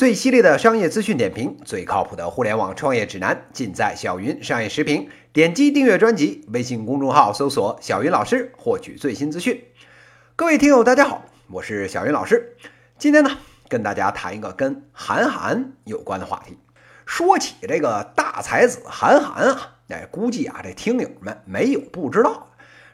最犀利的商业资讯点评，最靠谱的互联网创业指南，尽在小云商业时评。点击订阅专辑，微信公众号搜索“小云老师”，获取最新资讯。各位听友，大家好，我是小云老师。今天呢，跟大家谈一个跟韩寒有关的话题。说起这个大才子韩寒啊，哎，估计啊，这听友们没有不知道。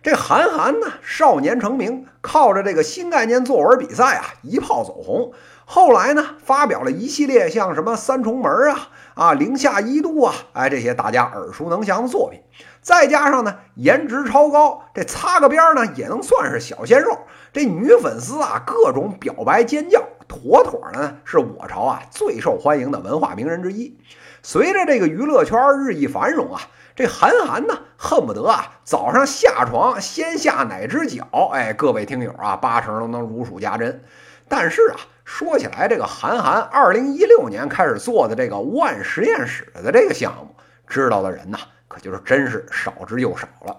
这韩寒呢，少年成名，靠着这个新概念作文比赛啊，一炮走红。后来呢，发表了一系列像什么《三重门》啊、啊《零下一度》啊，哎，这些大家耳熟能详的作品。再加上呢，颜值超高，这擦个边呢，也能算是小鲜肉。这女粉丝啊，各种表白尖叫，妥妥呢，是我朝啊最受欢迎的文化名人之一。随着这个娱乐圈日益繁荣啊。这韩寒呢，恨不得啊早上下床先下哪只脚？哎，各位听友啊，八成都能如数家珍。但是啊，说起来，这个韩寒二零一六年开始做的这个万实验室的这个项目，知道的人呢，可就是真是少之又少了。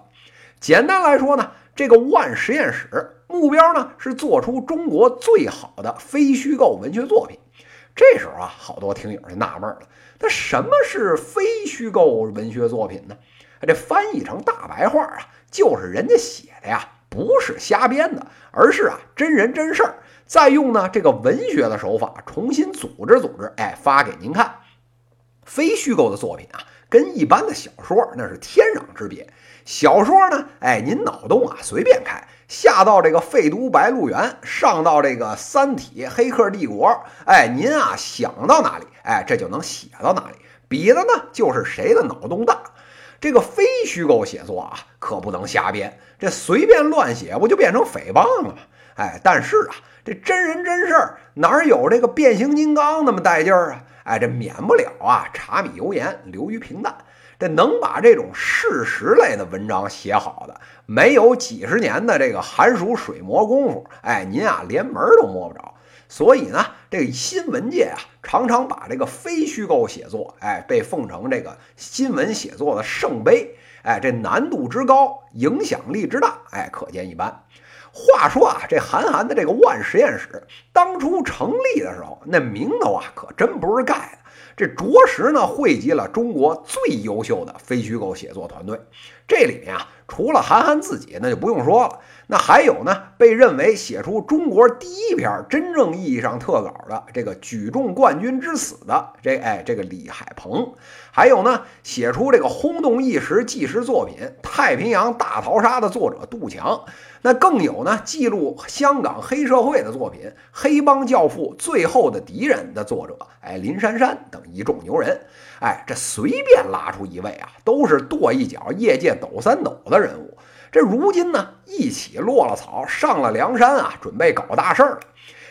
简单来说呢，这个万实验室目标呢是做出中国最好的非虚构文学作品。这时候啊，好多听友就纳闷了。那什么是非虚构文学作品呢？这翻译成大白话啊，就是人家写的呀，不是瞎编的，而是啊真人真事儿，再用呢这个文学的手法重新组织组织，哎，发给您看。非虚构的作品啊，跟一般的小说那是天壤之别。小说呢，哎，您脑洞啊随便开，下到这个废都白鹿原，上到这个三体黑客帝国，哎，您啊想到哪里？哎，这就能写到哪里，比的呢就是谁的脑洞大。这个非虚构写作啊，可不能瞎编，这随便乱写不就变成诽谤了吗？哎，但是啊，这真人真事儿哪有这个变形金刚那么带劲儿啊？哎，这免不了啊，柴米油盐流于平淡。这能把这种事实类的文章写好的，没有几十年的这个寒暑水磨功夫，哎，您啊连门都摸不着。所以呢，这个新闻界啊，常常把这个非虚构写作，哎，被奉成这个新闻写作的圣杯，哎，这难度之高，影响力之大，哎，可见一斑。话说啊，这韩寒的这个万实验室当初成立的时候，那名头啊，可真不是盖的。这着实呢，汇集了中国最优秀的非虚构写作团队。这里面啊，除了韩寒自己，那就不用说了。那还有呢，被认为写出中国第一篇真正意义上特稿的这个举重冠军之死的这哎这个李海鹏，还有呢，写出这个轰动一时纪实作品《太平洋大逃杀》的作者杜强，那更有呢，记录香港黑社会的作品《黑帮教父最后的敌人》的作者哎林珊珊等一众牛人。哎，这随便拉出一位啊，都是跺一脚业界抖三抖的人物。这如今呢，一起落了草，上了梁山啊，准备搞大事儿了。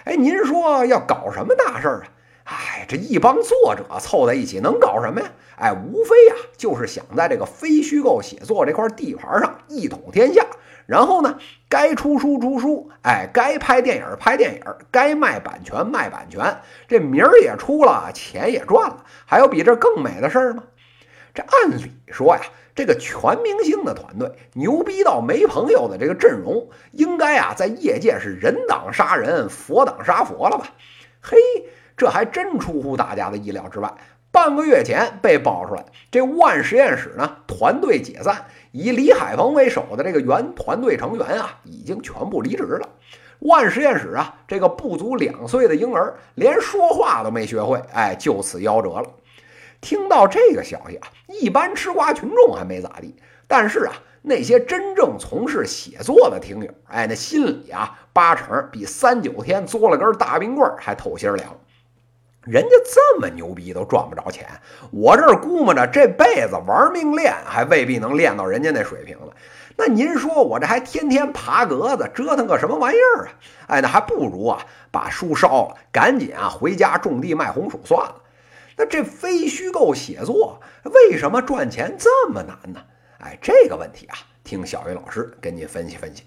哎，您说要搞什么大事儿啊？哎，这一帮作者凑在一起能搞什么呀？哎，无非呀，就是想在这个非虚构写作这块地盘上一统天下。然后呢，该出书出书，哎，该拍电影拍电影，该卖版权卖版权，这名儿也出了，钱也赚了，还有比这更美的事儿吗？这按理说呀，这个全明星的团队，牛逼到没朋友的这个阵容，应该啊，在业界是人挡杀人，佛挡杀佛了吧？嘿，这还真出乎大家的意料之外。半个月前被爆出来，这万实验室呢团队解散，以李海鹏为首的这个原团队成员啊已经全部离职了。万实验室啊这个不足两岁的婴儿连说话都没学会，哎，就此夭折了。听到这个消息啊，一般吃瓜群众还没咋地，但是啊那些真正从事写作的听友，哎，那心里啊八成比三九天嘬了根大冰棍还透心凉。人家这么牛逼都赚不着钱，我这儿估摸着这辈子玩命练还未必能练到人家那水平了。那您说我这还天天爬格子折腾个什么玩意儿啊？哎，那还不如啊把书烧了，赶紧啊回家种地卖红薯算了。那这非虚构写作为什么赚钱这么难呢？哎，这个问题啊，听小云老师跟您分析分析。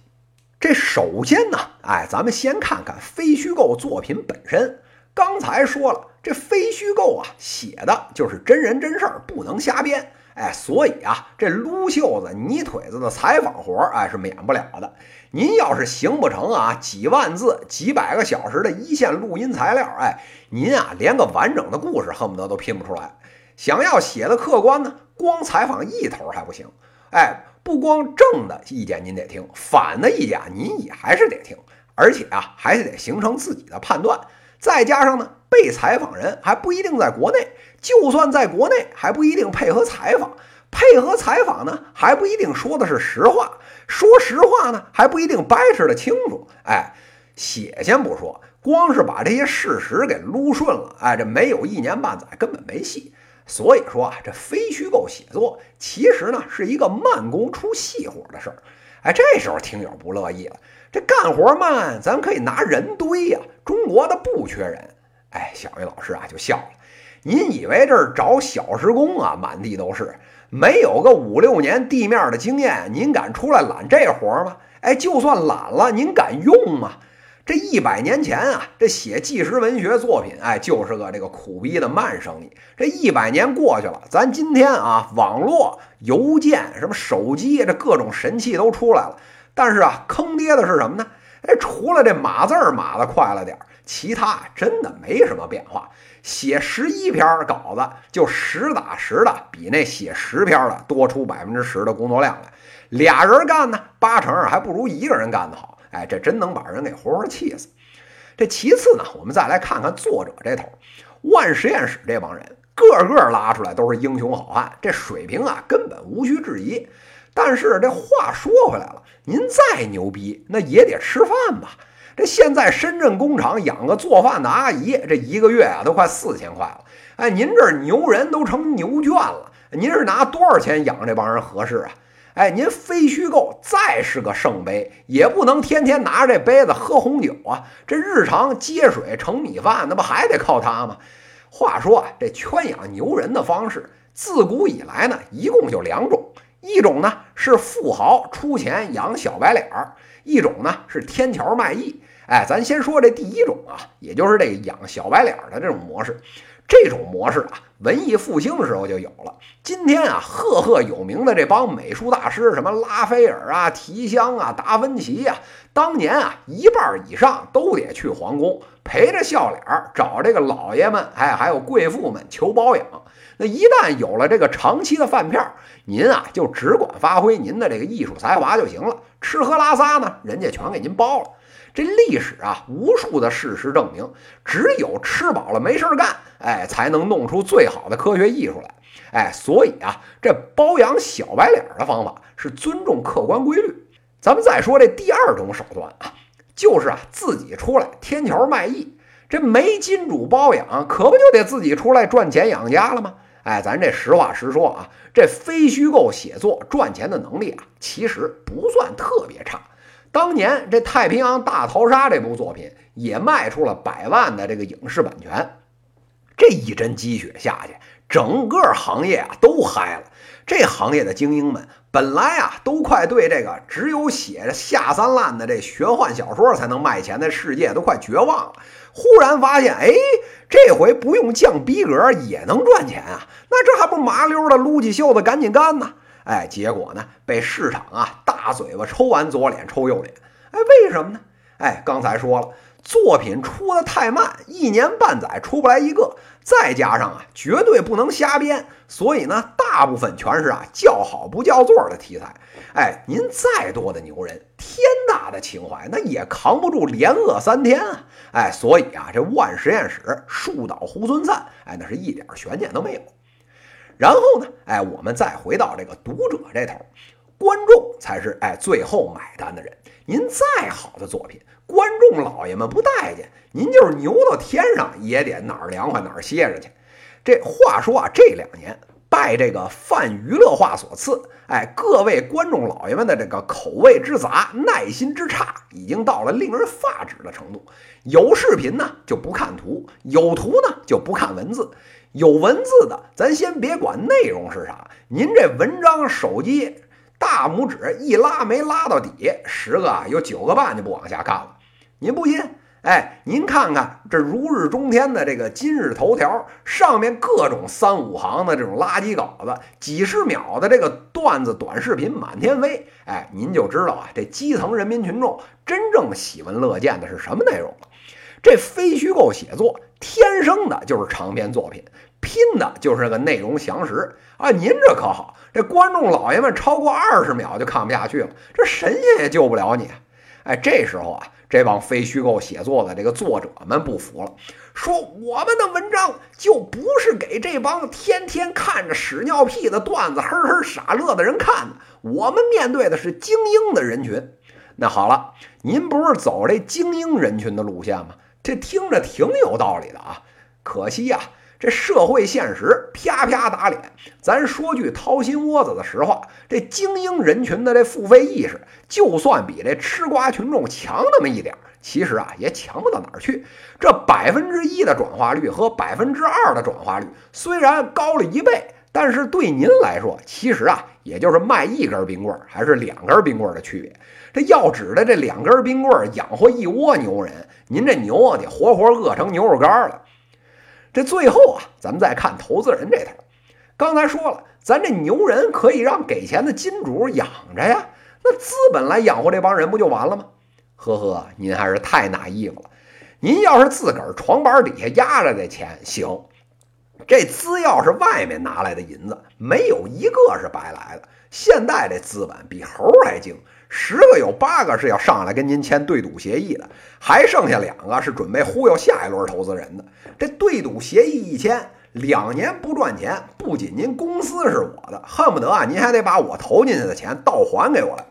这首先呢，哎，咱们先看看非虚构作品本身。刚才说了。这非虚构啊，写的就是真人真事儿，不能瞎编。哎，所以啊，这撸袖子、泥腿子的采访活儿，哎，是免不了的。您要是行不成啊，几万字、几百个小时的一线录音材料，哎，您啊，连个完整的故事恨不得都拼不出来。想要写的客观呢，光采访一头还不行。哎，不光正的意见您得听，反的意见您也还是得听，而且啊，还是得形成自己的判断。再加上呢，被采访人还不一定在国内。就算在国内，还不一定配合采访；配合采访呢，还不一定说的是实话；说实话呢，还不一定掰扯的清楚。哎，写先不说，光是把这些事实给撸顺了，哎，这没有一年半载根本没戏。所以说啊，这非虚构写作其实呢是一个慢工出细活的事儿。哎，这时候听友不乐意了，这干活慢，咱可以拿人堆呀，中国的不缺人。哎，小鱼老师啊就笑了。您以为这儿找小时工啊，满地都是，没有个五六年地面的经验，您敢出来揽这活吗？哎，就算揽了，您敢用吗？这一百年前啊，这写纪实文学作品，哎，就是个这个苦逼的慢生意。这一百年过去了，咱今天啊，网络、邮件、什么手机，这各种神器都出来了，但是啊，坑爹的是什么呢？哎，除了这码字码的快了点儿，其他真的没什么变化。写十一篇稿子，就实打实的比那写十篇的多出百分之十的工作量来。俩人干呢，八成还不如一个人干得好。哎，这真能把人给活活气死。这其次呢，我们再来看看作者这头，万实验室这帮人，个个拉出来都是英雄好汉，这水平啊根本无需质疑。但是这话说回来了，您再牛逼，那也得吃饭吧。这现在深圳工厂养个做饭的阿姨，这一个月啊都快四千块了。哎，您这牛人都成牛圈了，您是拿多少钱养这帮人合适啊？哎，您非虚构再是个圣杯，也不能天天拿着这杯子喝红酒啊。这日常接水盛米饭，那不还得靠它吗？话说啊，这圈养牛人的方式，自古以来呢，一共就两种，一种呢是富豪出钱养小白脸儿。一种呢是天桥卖艺，哎，咱先说这第一种啊，也就是这养小白脸的这种模式。这种模式啊，文艺复兴的时候就有了。今天啊，赫赫有名的这帮美术大师，什么拉斐尔啊、提香啊、达芬奇呀，当年啊，一半以上都得去皇宫，陪着笑脸找这个老爷们，哎，还有贵妇们求包养。那一旦有了这个长期的饭票，您啊就只管发挥您的这个艺术才华就行了。吃喝拉撒呢，人家全给您包了。这历史啊，无数的事实证明，只有吃饱了没事干，哎，才能弄出最好的科学艺术来。哎，所以啊，这包养小白脸的方法是尊重客观规律。咱们再说这第二种手段啊，就是啊自己出来天桥卖艺。这没金主包养，可不就得自己出来赚钱养家了吗？哎，咱这实话实说啊，这非虚构写作赚钱的能力啊，其实不算特别差。当年这《太平洋大逃杀》这部作品也卖出了百万的这个影视版权，这一针鸡血下去，整个行业啊都嗨了。这行业的精英们本来啊都快对这个只有写着下三滥的这玄幻小说才能卖钱的世界都快绝望了。忽然发现，哎，这回不用降逼格也能赚钱啊！那这还不麻溜的撸起袖子赶紧干呢？哎，结果呢，被市场啊大嘴巴抽完左脸抽右脸。哎，为什么呢？哎，刚才说了，作品出的太慢，一年半载出不来一个，再加上啊，绝对不能瞎编，所以呢，大部分全是啊叫好不叫座的题材。哎，您再多的牛人，天大的情怀，那也扛不住连饿三天啊！哎，所以啊，这万实验室树倒猢狲散，哎，那是一点悬念都没有。然后呢，哎，我们再回到这个读者这头，观众才是哎最后买单的人。您再好的作品，观众老爷们不待见，您就是牛到天上也得哪儿凉快哪儿歇着去。这话说啊，这两年。拜这个泛娱乐化所赐，哎，各位观众老爷们的这个口味之杂、耐心之差，已经到了令人发指的程度。有视频呢就不看图，有图呢就不看文字，有文字的咱先别管内容是啥，您这文章手机大拇指一拉没拉到底，十个有九个半就不往下看了。您不信？哎，您看看这如日中天的这个今日头条上面各种三五行的这种垃圾稿子，几十秒的这个段子短视频满天飞，哎，您就知道啊，这基层人民群众真正喜闻乐见的是什么内容了。这非虚构写作天生的就是长篇作品，拼的就是个内容详实啊！您这可好，这观众老爷们超过二十秒就看不下去了，这神仙也救不了你。哎，这时候啊。这帮非虚构写作的这个作者们不服了，说我们的文章就不是给这帮天天看着屎尿屁的段子呵呵傻乐的人看的，我们面对的是精英的人群。那好了，您不是走这精英人群的路线吗？这听着挺有道理的啊，可惜呀。这社会现实啪啪打脸，咱说句掏心窝子的实话，这精英人群的这付费意识，就算比这吃瓜群众强那么一点，其实啊也强不到哪儿去。这百分之一的转化率和百分之二的转化率虽然高了一倍，但是对您来说，其实啊也就是卖一根冰棍儿还是两根冰棍儿的区别。这要指的这两根冰棍儿养活一窝牛人，您这牛啊得活活饿成牛肉干了。这最后啊，咱们再看投资人这头。刚才说了，咱这牛人可以让给钱的金主养着呀，那资本来养活这帮人不就完了吗？呵呵，您还是太拿意了。您要是自个儿床板底下压着这钱行，这资要是外面拿来的银子，没有一个是白来的。现在这资本比猴还精。十个有八个是要上来跟您签对赌协议的，还剩下两个是准备忽悠下一轮投资人的。这对赌协议一签，两年不赚钱，不仅您公司是我的，恨不得啊，您还得把我投进去的钱倒还给我来。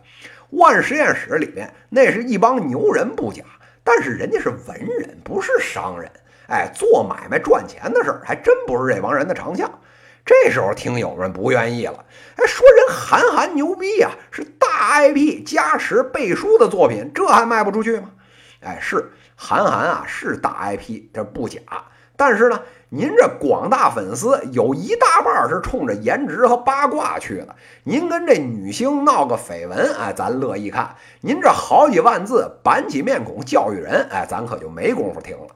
万实验室里面那是一帮牛人不假，但是人家是文人，不是商人。哎，做买卖赚钱的事儿，还真不是这帮人的长项。这时候听友们不愿意了，哎，说人韩寒牛逼呀，是大 IP 加持背书的作品，这还卖不出去吗？哎，是韩寒啊，是大 IP，这不假。但是呢，您这广大粉丝有一大半是冲着颜值和八卦去的。您跟这女星闹个绯闻，哎，咱乐意看；您这好几万字板起面孔教育人，哎，咱可就没工夫听了。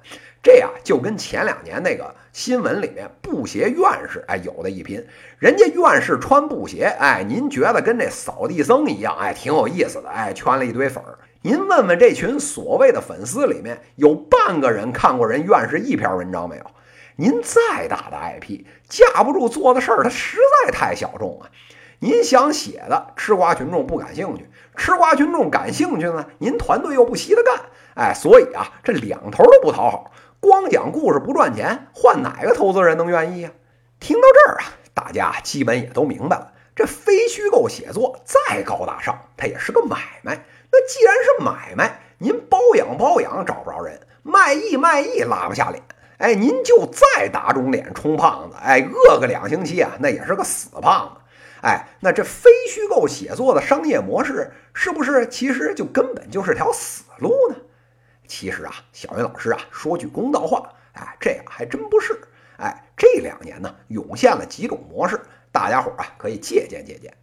这呀，就跟前两年那个新闻里面布鞋院士，哎，有的一拼。人家院士穿布鞋，哎，您觉得跟这扫地僧一样，哎，挺有意思的，哎，圈了一堆粉儿。您问问这群所谓的粉丝里面，有半个人看过人院士一篇文章没有？您再大的 IP，架不住做的事儿，它实在太小众啊。您想写的吃瓜群众不感兴趣，吃瓜群众感兴趣呢，您团队又不稀得干，哎，所以啊，这两头都不讨好。光讲故事不赚钱，换哪个投资人能愿意啊？听到这儿啊，大家基本也都明白了。这非虚构写作再高大上，它也是个买卖。那既然是买卖，您包养包养找不着人，卖艺卖艺拉不下脸。哎，您就再打肿脸充胖子，哎，饿个两星期啊，那也是个死胖子。哎，那这非虚构写作的商业模式，是不是其实就根本就是条死路呢？其实啊，小云老师啊，说句公道话，哎，这样还真不是。哎，这两年呢，涌现了几种模式，大家伙啊可以借鉴借鉴。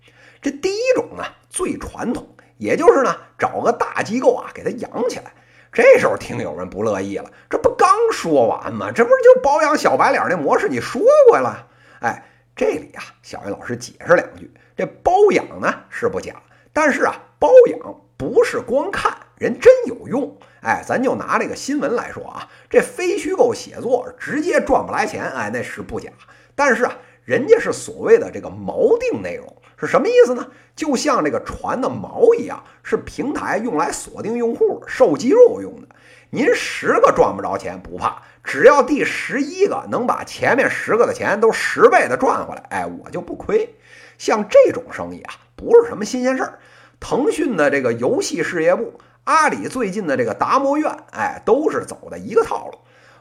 这第一种呢，最传统，也就是呢，找个大机构啊给它养起来。这时候听友们不乐意了，这不刚说完吗？这不是就包养小白脸那模式？你说过了。哎，这里啊，小云老师解释两句，这包养呢是不假，但是啊，包养不是光看人真有用。哎，咱就拿这个新闻来说啊，这非虚构写作直接赚不来钱，哎，那是不假。但是啊，人家是所谓的这个锚定内容，是什么意思呢？就像这个船的锚一样，是平台用来锁定用户、瘦肌肉用的。您十个赚不着钱不怕，只要第十一个能把前面十个的钱都十倍的赚回来，哎，我就不亏。像这种生意啊，不是什么新鲜事儿。腾讯的这个游戏事业部。阿里最近的这个达摩院，哎，都是走的一个套路。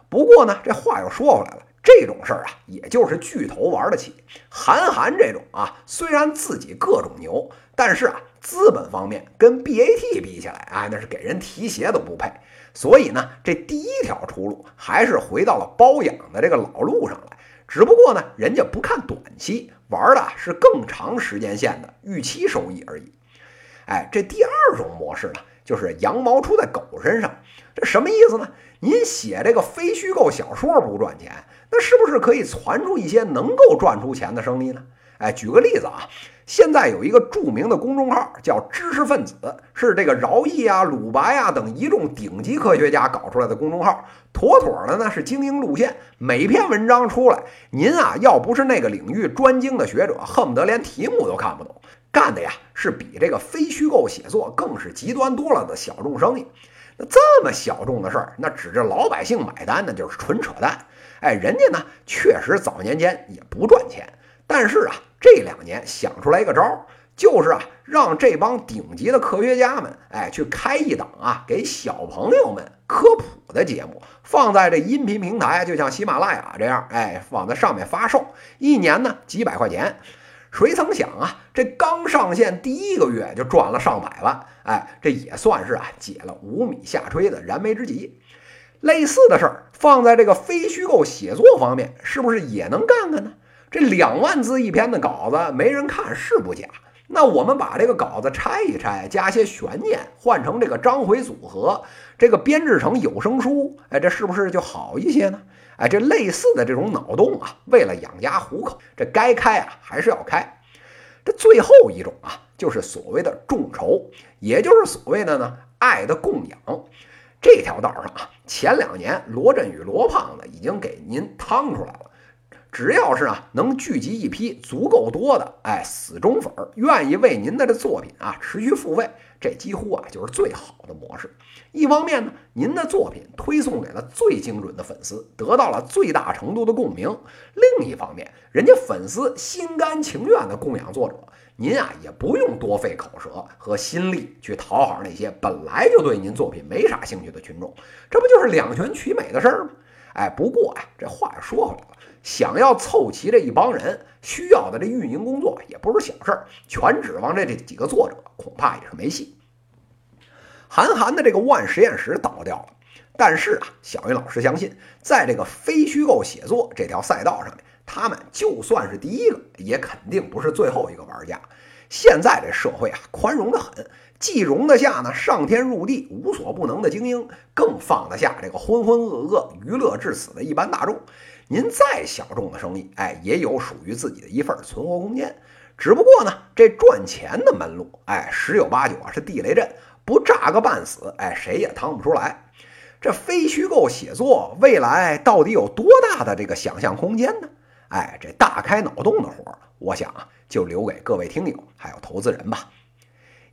不过呢，这话又说回来了，这种事儿啊，也就是巨头玩得起。韩寒这种啊，虽然自己各种牛，但是啊，资本方面跟 BAT 比起来，哎，那是给人提鞋都不配。所以呢，这第一条出路还是回到了包养的这个老路上来。只不过呢，人家不看短期，玩的是更长时间线的预期收益而已。哎，这第二种模式呢，就是羊毛出在狗身上。这什么意思呢？您写这个非虚构小说不赚钱，那是不是可以传出一些能够赚出钱的生意呢？哎，举个例子啊，现在有一个著名的公众号叫“知识分子”，是这个饶毅啊、鲁白啊等一众顶级科学家搞出来的公众号，妥妥的呢是精英路线。每篇文章出来，您啊要不是那个领域专精的学者，恨不得连题目都看不懂。干的呀是比这个非虚构写作更是极端多了的小众生意。那这么小众的事儿，那指着老百姓买单，那就是纯扯淡。哎，人家呢确实早年间也不赚钱，但是啊。这两年想出来一个招儿，就是啊，让这帮顶级的科学家们，哎，去开一档啊，给小朋友们科普的节目，放在这音频平台，就像喜马拉雅这样，哎，放在上面发售，一年呢几百块钱。谁曾想啊，这刚上线第一个月就赚了上百万，哎，这也算是啊解了无米下炊的燃眉之急。类似的事儿放在这个非虚构写作方面，是不是也能干干呢？这两万字一篇的稿子没人看是不假，那我们把这个稿子拆一拆，加些悬念，换成这个章回组合，这个编制成有声书，哎，这是不是就好一些呢？哎，这类似的这种脑洞啊，为了养家糊口，这该开啊还是要开。这最后一种啊，就是所谓的众筹，也就是所谓的呢爱的供养。这条道上啊，前两年罗振宇罗胖子已经给您趟出来了。只要是啊，能聚集一批足够多的哎死忠粉儿，愿意为您的这作品啊持续付费，这几乎啊就是最好的模式。一方面呢，您的作品推送给了最精准的粉丝，得到了最大程度的共鸣；另一方面，人家粉丝心甘情愿的供养作者，您啊也不用多费口舌和心力去讨好那些本来就对您作品没啥兴趣的群众，这不就是两全其美的事儿吗？哎，不过啊，这话又说回来了。想要凑齐这一帮人，需要的这运营工作也不是小事儿，全指望这这几个作者，恐怕也是没戏。韩寒的这个万实验室倒掉了，但是啊，小云老师相信，在这个非虚构写作这条赛道上面，他们就算是第一个，也肯定不是最后一个玩家。现在这社会啊，宽容的很，既容得下呢上天入地无所不能的精英，更放得下这个浑浑噩噩娱乐至死的一般大众。您再小众的生意，哎，也有属于自己的一份存活空间。只不过呢，这赚钱的门路，哎，十有八九啊是地雷阵，不炸个半死，哎，谁也趟不出来。这非虚构写作未来到底有多大的这个想象空间呢？哎，这大开脑洞的活儿，我想啊，就留给各位听友还有投资人吧。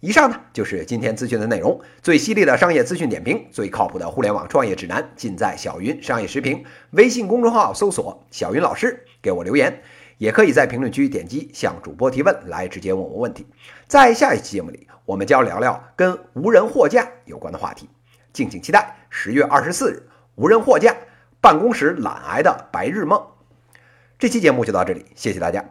以上呢就是今天资讯的内容，最犀利的商业资讯点评，最靠谱的互联网创业指南，尽在小云商业时评。微信公众号搜索“小云老师”，给我留言，也可以在评论区点击向主播提问，来直接问我问题。在下一期节目里，我们将聊聊跟无人货架有关的话题，敬请期待。十月二十四日，无人货架，办公室懒癌的白日梦。这期节目就到这里，谢谢大家。